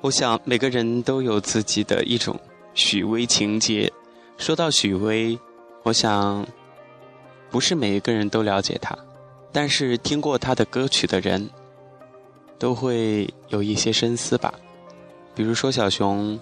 我想每个人都有自己的一种许巍情节。说到许巍，我想不是每一个人都了解他，但是听过他的歌曲的人都会有一些深思吧。比如说小熊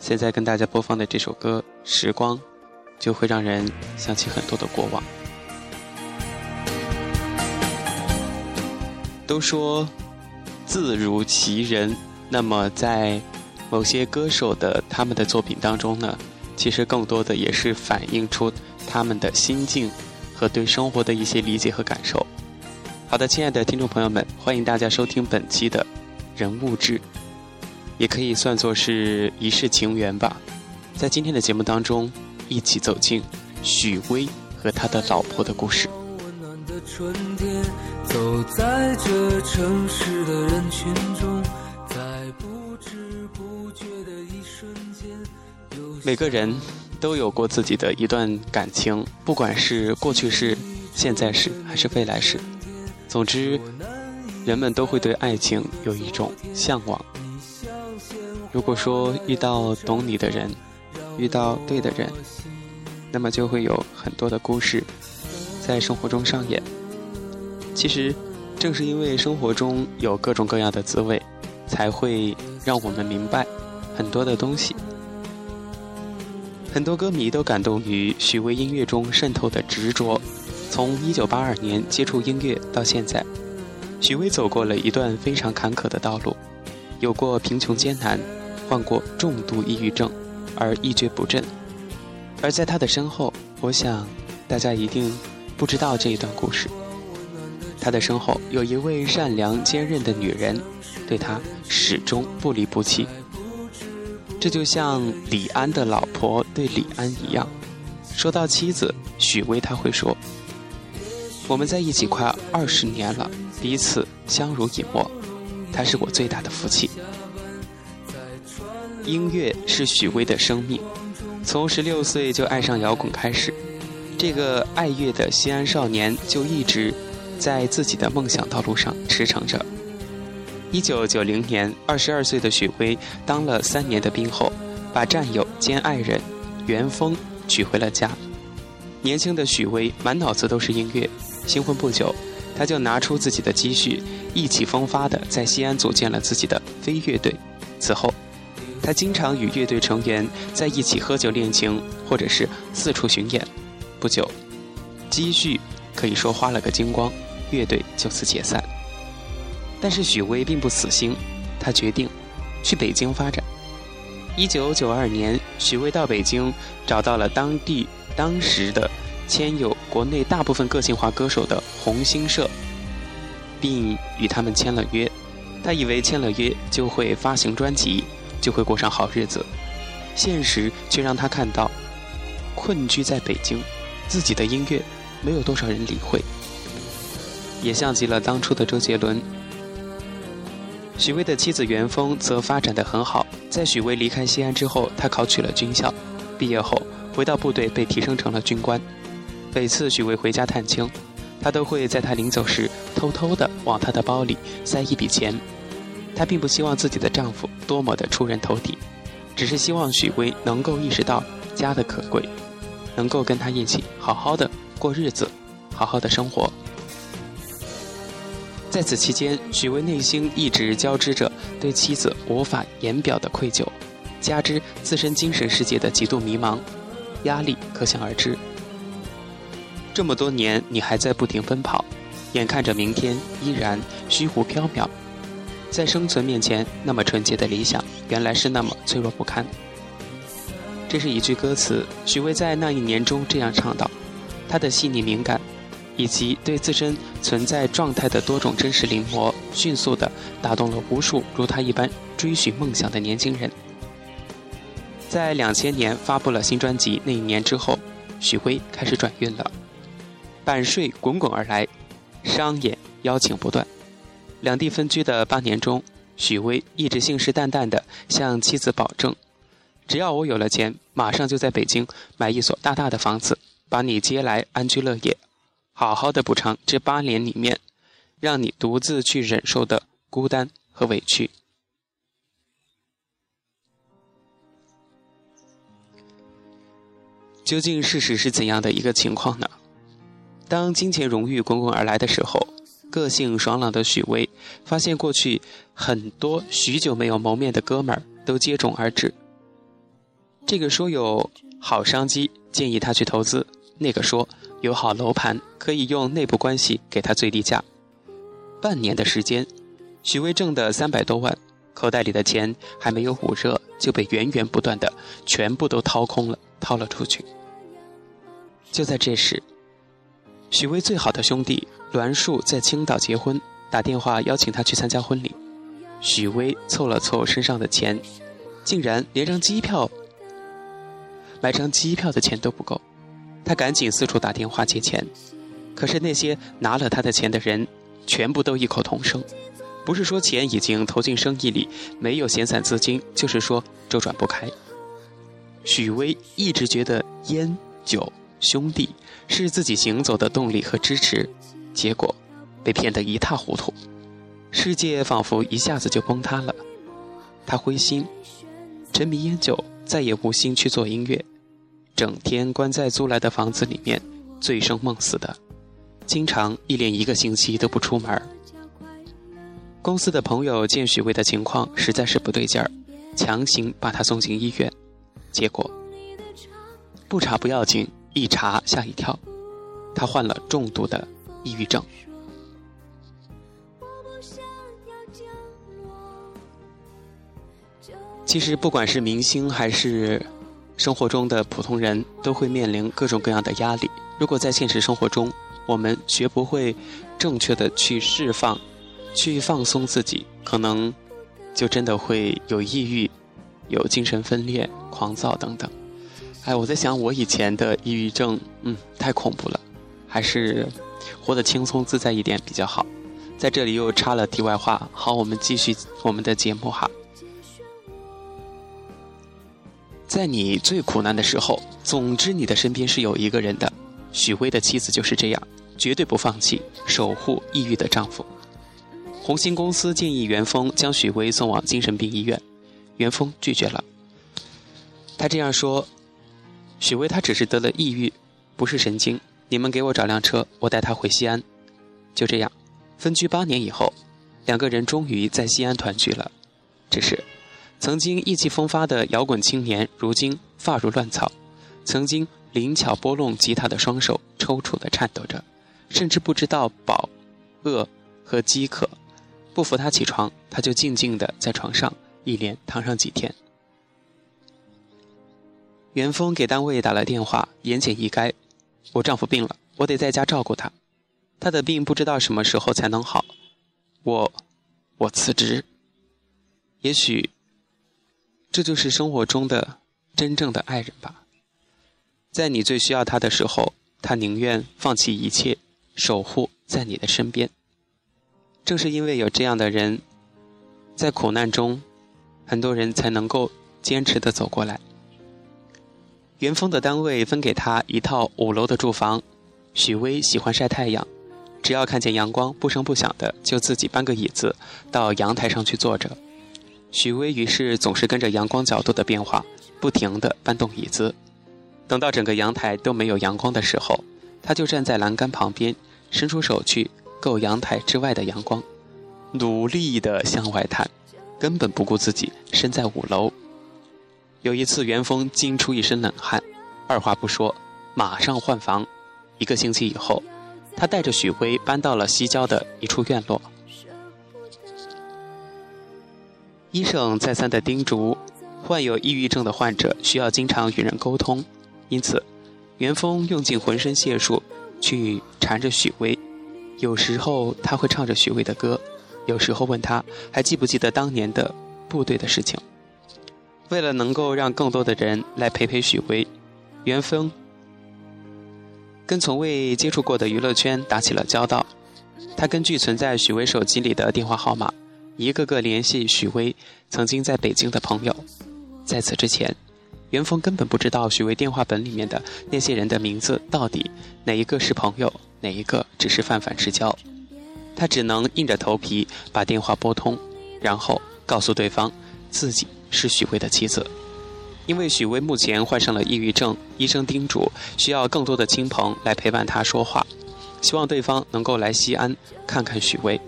现在跟大家播放的这首歌《时光》，就会让人想起很多的过往。都说字如其人。那么，在某些歌手的他们的作品当中呢，其实更多的也是反映出他们的心境和对生活的一些理解和感受。好的，亲爱的听众朋友们，欢迎大家收听本期的人物志，也可以算作是一世情缘吧。在今天的节目当中，一起走进许巍和他的老婆的故事。走在这城市的人群中。每个人都有过自己的一段感情，不管是过去式、现在式还是未来式。总之，人们都会对爱情有一种向往。如果说遇到懂你的人，遇到对的人，那么就会有很多的故事在生活中上演。其实，正是因为生活中有各种各样的滋味。才会让我们明白很多的东西。很多歌迷都感动于许巍音乐中渗透的执着。从1982年接触音乐到现在，许巍走过了一段非常坎坷的道路，有过贫穷艰难，患过重度抑郁症，而一蹶不振。而在他的身后，我想大家一定不知道这一段故事。他的身后有一位善良坚韧的女人。对他始终不离不弃，这就像李安的老婆对李安一样。说到妻子许巍，他会说：“我们在一起快二十年了，彼此相濡以沫，他是我最大的福气。”音乐是许巍的生命，从十六岁就爱上摇滚开始，这个爱乐的西安少年就一直在自己的梦想道路上驰骋着。一九九零年，二十二岁的许巍当了三年的兵后，把战友兼爱人袁峰娶回了家。年轻的许巍满脑子都是音乐，新婚不久，他就拿出自己的积蓄，意气风发地在西安组建了自己的飞乐队。此后，他经常与乐队成员在一起喝酒练琴，或者是四处巡演。不久，积蓄可以说花了个精光，乐队就此解散。但是许巍并不死心，他决定去北京发展。一九九二年，许巍到北京，找到了当地当时的签有国内大部分个性化歌手的红星社，并与他们签了约。他以为签了约就会发行专辑，就会过上好日子。现实却让他看到，困居在北京，自己的音乐没有多少人理会，也像极了当初的周杰伦。许巍的妻子袁峰则发展得很好。在许巍离开西安之后，他考取了军校，毕业后回到部队，被提升成了军官。每次许巍回家探亲，他都会在他临走时偷偷地往他的包里塞一笔钱。她并不希望自己的丈夫多么的出人头地，只是希望许巍能够意识到家的可贵，能够跟他一起好好的过日子，好好的生活。在此期间，许巍内心一直交织着对妻子无法言表的愧疚，加之自身精神世界的极度迷茫，压力可想而知。这么多年，你还在不停奔跑，眼看着明天依然虚无缥缈，在生存面前，那么纯洁的理想，原来是那么脆弱不堪。这是一句歌词，许巍在那一年中这样唱道：“他的细腻敏感。”以及对自身存在状态的多种真实临摹，迅速地打动了无数如他一般追寻梦想的年轻人。在两千年发布了新专辑那一年之后，许巍开始转运了，版税滚滚而来，商演邀请不断。两地分居的八年中，许巍一直信誓旦旦地向妻子保证：“只要我有了钱，马上就在北京买一所大大的房子，把你接来安居乐业。”好好的补偿这八年里面让你独自去忍受的孤单和委屈。究竟事实是怎样的一个情况呢？当金钱荣誉滚滚而来的时候个性爽朗的许巍发现过去很多许久没有谋面的哥们儿都接踵而至。这个说有好商机建议他去投资。那个说有好楼盘，可以用内部关系给他最低价。半年的时间，许巍挣的三百多万，口袋里的钱还没有捂热，就被源源不断的全部都掏空了。掏了出去。就在这时，许巍最好的兄弟栾树在青岛结婚，打电话邀请他去参加婚礼。许巍凑了凑身上的钱，竟然连张机票、买张机票的钱都不够。他赶紧四处打电话借钱，可是那些拿了他的钱的人，全部都异口同声：不是说钱已经投进生意里，没有闲散资金，就是说周转不开。许巍一直觉得烟酒兄弟是自己行走的动力和支持，结果被骗得一塌糊涂，世界仿佛一下子就崩塌了。他灰心，沉迷烟酒，再也无心去做音乐，整天关在租来的房子里面，醉生梦死的，经常一连一个星期都不出门。公司的朋友见许巍的情况实在是不对劲儿，强行把他送进医院。结果不查不要紧，一查吓一跳，他患了重度的抑郁症。其实，不管是明星还是生活中的普通人，都会面临各种各样的压力。如果在现实生活中，我们学不会正确的去释放、去放松自己，可能就真的会有抑郁。有精神分裂、狂躁等等。哎，我在想，我以前的抑郁症，嗯，太恐怖了，还是活得轻松自在一点比较好。在这里又插了题外话，好，我们继续我们的节目哈。在你最苦难的时候，总之你的身边是有一个人的。许巍的妻子就是这样，绝对不放弃，守护抑郁的丈夫。红星公司建议袁峰将许巍送往精神病医院。袁峰拒绝了。他这样说：“许巍他只是得了抑郁，不是神经。你们给我找辆车，我带他回西安。”就这样，分居八年以后，两个人终于在西安团聚了。只是，曾经意气风发的摇滚青年，如今发如乱草；曾经灵巧拨弄吉他的双手，抽搐的颤抖着，甚至不知道饱、饿和饥渴。不扶他起床，他就静静的在床上。一连躺上几天，元丰给单位打了电话，言简意赅：“我丈夫病了，我得在家照顾他，他的病不知道什么时候才能好，我，我辞职。也许，这就是生活中的真正的爱人吧，在你最需要他的时候，他宁愿放弃一切，守护在你的身边。正是因为有这样的人，在苦难中。”很多人才能够坚持的走过来。元丰的单位分给他一套五楼的住房。许巍喜欢晒太阳，只要看见阳光，不声不响的就自己搬个椅子到阳台上去坐着。许巍于是总是跟着阳光角度的变化，不停的搬动椅子。等到整个阳台都没有阳光的时候，他就站在栏杆旁边，伸出手去够阳台之外的阳光，努力的向外探。根本不顾自己身在五楼。有一次，元丰惊出一身冷汗，二话不说，马上换房。一个星期以后，他带着许巍搬到了西郊的一处院落。医生再三的叮嘱，患有抑郁症的患者需要经常与人沟通，因此，袁峰用尽浑身解数去缠着许巍。有时候他会唱着许巍的歌。有时候问他还记不记得当年的部队的事情。为了能够让更多的人来陪陪许巍，袁峰跟从未接触过的娱乐圈打起了交道。他根据存在许巍手机里的电话号码，一个个联系许巍曾经在北京的朋友。在此之前，袁峰根本不知道许巍电话本里面的那些人的名字到底哪一个是朋友，哪一个只是泛泛之交。他只能硬着头皮把电话拨通，然后告诉对方自己是许巍的妻子。因为许巍目前患上了抑郁症，医生叮嘱需要更多的亲朋来陪伴他说话，希望对方能够来西安看看许巍。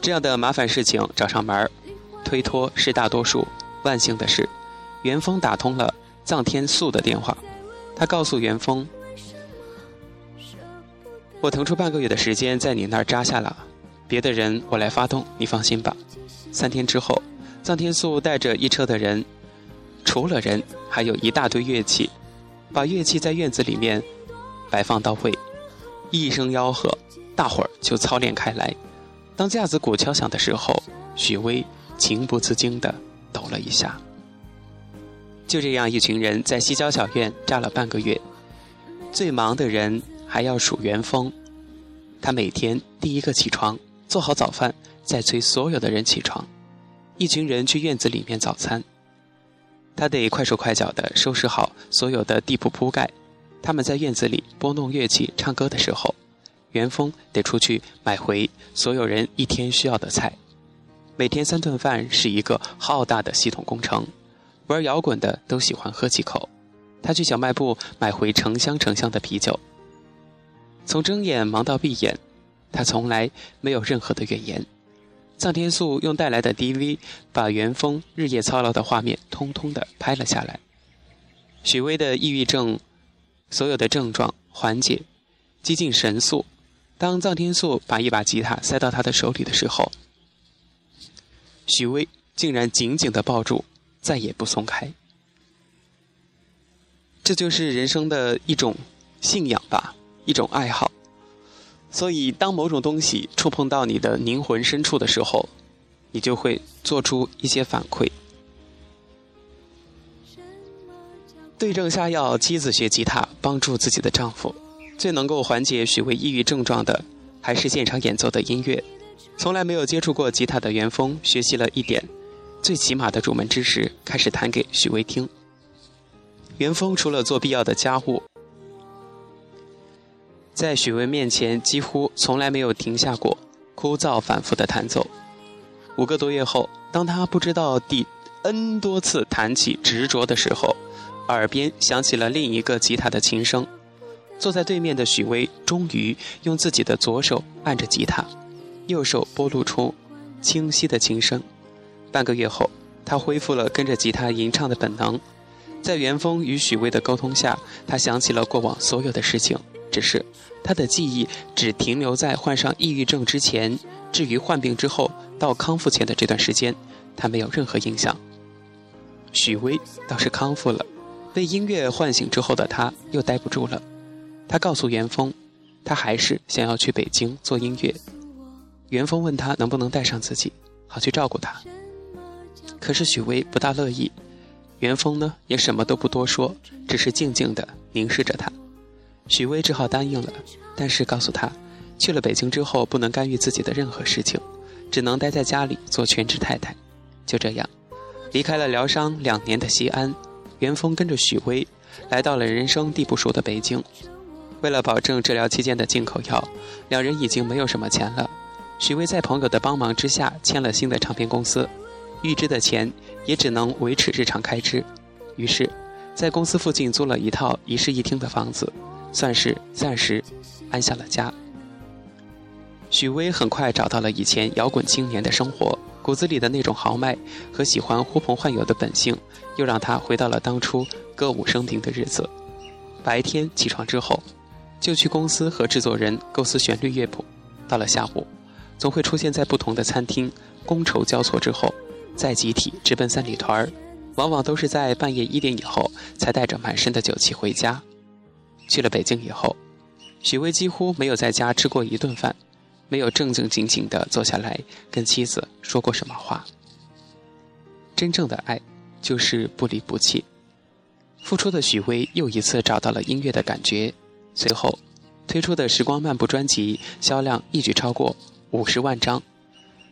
这样的麻烦事情找上门儿，推脱是大多数。万幸的是，元丰打通了臧天素的电话，他告诉元丰：“我腾出半个月的时间在你那儿扎下了，别的人我来发动，你放心吧。”三天之后，臧天素带着一车的人。除了人，还有一大堆乐器，把乐器在院子里面摆放到位，一声吆喝，大伙儿就操练开来。当架子鼓敲响的时候，许巍情不自禁地抖了一下。就这样，一群人在西郊小院扎了半个月。最忙的人还要数元丰，他每天第一个起床，做好早饭，再催所有的人起床。一群人去院子里面早餐。他得快手快脚地收拾好所有的地铺铺盖。他们在院子里拨弄乐器、唱歌的时候，元丰得出去买回所有人一天需要的菜。每天三顿饭是一个浩大的系统工程。玩摇滚的都喜欢喝几口。他去小卖部买回成箱成箱的啤酒。从睁眼忙到闭眼，他从来没有任何的怨言。臧天素用带来的 DV 把元丰日夜操劳的画面通通的拍了下来。许巍的抑郁症所有的症状缓解，几近神速。当臧天素把一把吉他塞到他的手里的时候，许巍竟然紧紧的抱住，再也不松开。这就是人生的一种信仰吧，一种爱好。所以，当某种东西触碰到你的灵魂深处的时候，你就会做出一些反馈。对症下药，妻子学吉他帮助自己的丈夫。最能够缓解许巍抑郁症状的，还是现场演奏的音乐。从来没有接触过吉他的元丰，学习了一点最起码的入门知识，开始弹给许巍听。元丰除了做必要的家务。在许巍面前，几乎从来没有停下过枯燥反复的弹奏。五个多月后，当他不知道第 N 多次弹起执着的时候，耳边响起了另一个吉他的琴声。坐在对面的许巍终于用自己的左手按着吉他，右手拨录出清晰的琴声。半个月后，他恢复了跟着吉他吟唱的本能。在元丰与许巍的沟通下，他想起了过往所有的事情。只是，他的记忆只停留在患上抑郁症之前，至于患病之后到康复前的这段时间，他没有任何印象。许巍倒是康复了，被音乐唤醒之后的他又待不住了。他告诉元丰，他还是想要去北京做音乐。元丰问他能不能带上自己，好去照顾他。可是许巍不大乐意。元丰呢，也什么都不多说，只是静静地凝视着他。许巍只好答应了，但是告诉他，去了北京之后不能干预自己的任何事情，只能待在家里做全职太太。就这样，离开了疗伤两年的西安，元丰跟着许巍来到了人生地不熟的北京。为了保证治疗期间的进口药，两人已经没有什么钱了。许巍在朋友的帮忙之下签了新的唱片公司，预支的钱也只能维持日常开支。于是，在公司附近租了一套一室一厅的房子。算是暂时安下了家。许巍很快找到了以前摇滚青年的生活，骨子里的那种豪迈和喜欢呼朋唤友的本性，又让他回到了当初歌舞升平的日子。白天起床之后，就去公司和制作人构思旋律乐谱；到了下午，总会出现在不同的餐厅，觥筹交错之后，再集体直奔三里屯儿，往往都是在半夜一点以后才带着满身的酒气回家。去了北京以后，许巍几乎没有在家吃过一顿饭，没有正正经经的坐下来跟妻子说过什么话。真正的爱，就是不离不弃。付出的许巍又一次找到了音乐的感觉，随后推出的《时光漫步》专辑销量一举超过五十万张，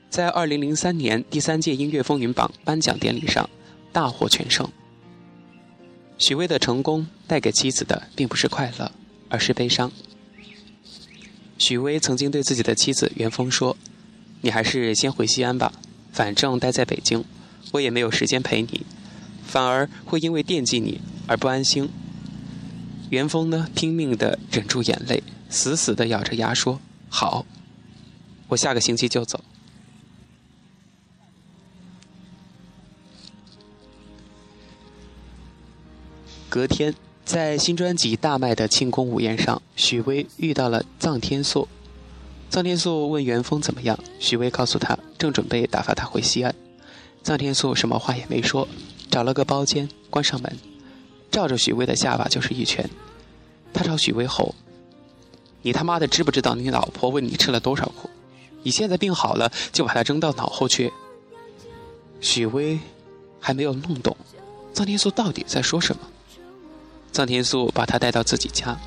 在二零零三年第三届音乐风云榜颁奖典礼上大获全胜。许巍的成功带给妻子的并不是快乐，而是悲伤。许巍曾经对自己的妻子元丰说：“你还是先回西安吧，反正待在北京，我也没有时间陪你。反而会因为惦记你而不安心。元丰呢，拼命的忍住眼泪，死死的咬着牙说：“好，我下个星期就走。”隔天，在新专辑大卖的庆功午宴上，许巍遇到了臧天朔。臧天朔问元丰怎么样，许巍告诉他正准备打发他回西安。臧天朔什么话也没说，找了个包间，关上门，照着许巍的下巴就是一拳。他朝许巍吼：“你他妈的知不知道你老婆为你吃了多少苦？你现在病好了就把她扔到脑后去？”许巍还没有弄懂臧天朔到底在说什么。臧天朔把他带到自己家，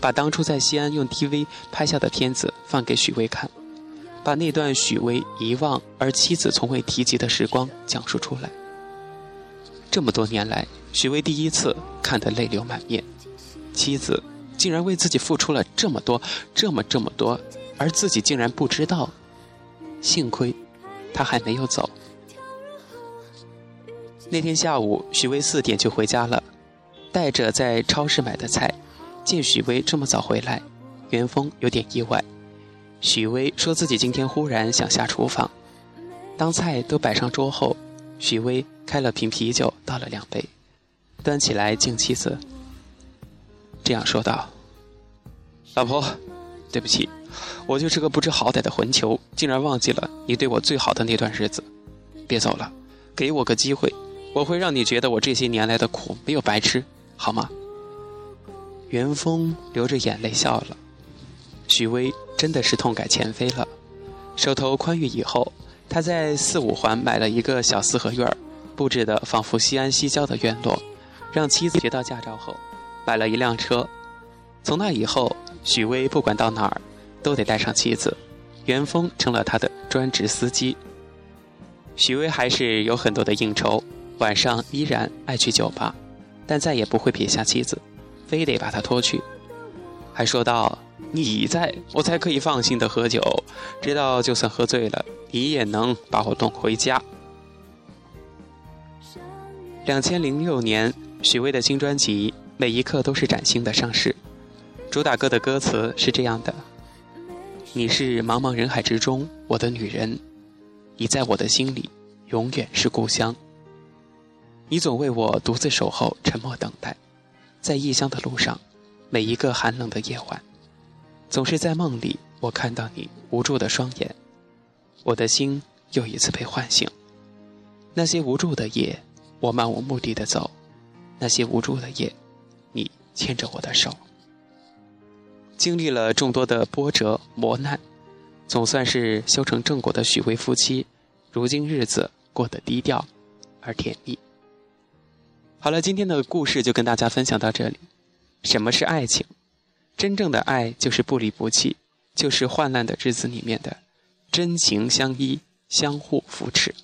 把当初在西安用 DV 拍下的片子放给许巍看，把那段许巍遗忘而妻子从未提及的时光讲述出来。这么多年来，许巍第一次看得泪流满面，妻子竟然为自己付出了这么多，这么这么多，而自己竟然不知道。幸亏，他还没有走。那天下午，许巍四点就回家了。带着在超市买的菜，见许巍这么早回来，元丰有点意外。许巍说自己今天忽然想下厨房。当菜都摆上桌后，许巍开了瓶啤酒，倒了两杯，端起来敬妻子，这样说道：“老婆，对不起，我就是个不知好歹的混球，竟然忘记了你对我最好的那段日子。别走了，给我个机会，我会让你觉得我这些年来的苦没有白吃。”好吗？元丰流着眼泪笑了。许巍真的是痛改前非了。手头宽裕以后，他在四五环买了一个小四合院布置的仿佛西安西郊的院落，让妻子学到驾照后，买了一辆车。从那以后，许巍不管到哪儿，都得带上妻子。元丰成了他的专职司机。许巍还是有很多的应酬，晚上依然爱去酒吧。但再也不会撇下妻子，非得把她拖去，还说道：“你在我才可以放心的喝酒，知道就算喝醉了，你也能把我弄回家。”两千零六年，许巍的新专辑《每一刻都是崭新的》上市，主打歌的歌词是这样的：“你是茫茫人海之中我的女人，你在我的心里永远是故乡。”你总为我独自守候，沉默等待，在异乡的路上，每一个寒冷的夜晚，总是在梦里，我看到你无助的双眼，我的心又一次被唤醒。那些无助的夜，我漫无目的的走；那些无助的夜，你牵着我的手。经历了众多的波折磨难，总算是修成正果的许巍夫妻，如今日子过得低调而甜蜜。好了，今天的故事就跟大家分享到这里。什么是爱情？真正的爱就是不离不弃，就是患难的日子里面的真情相依、相互扶持。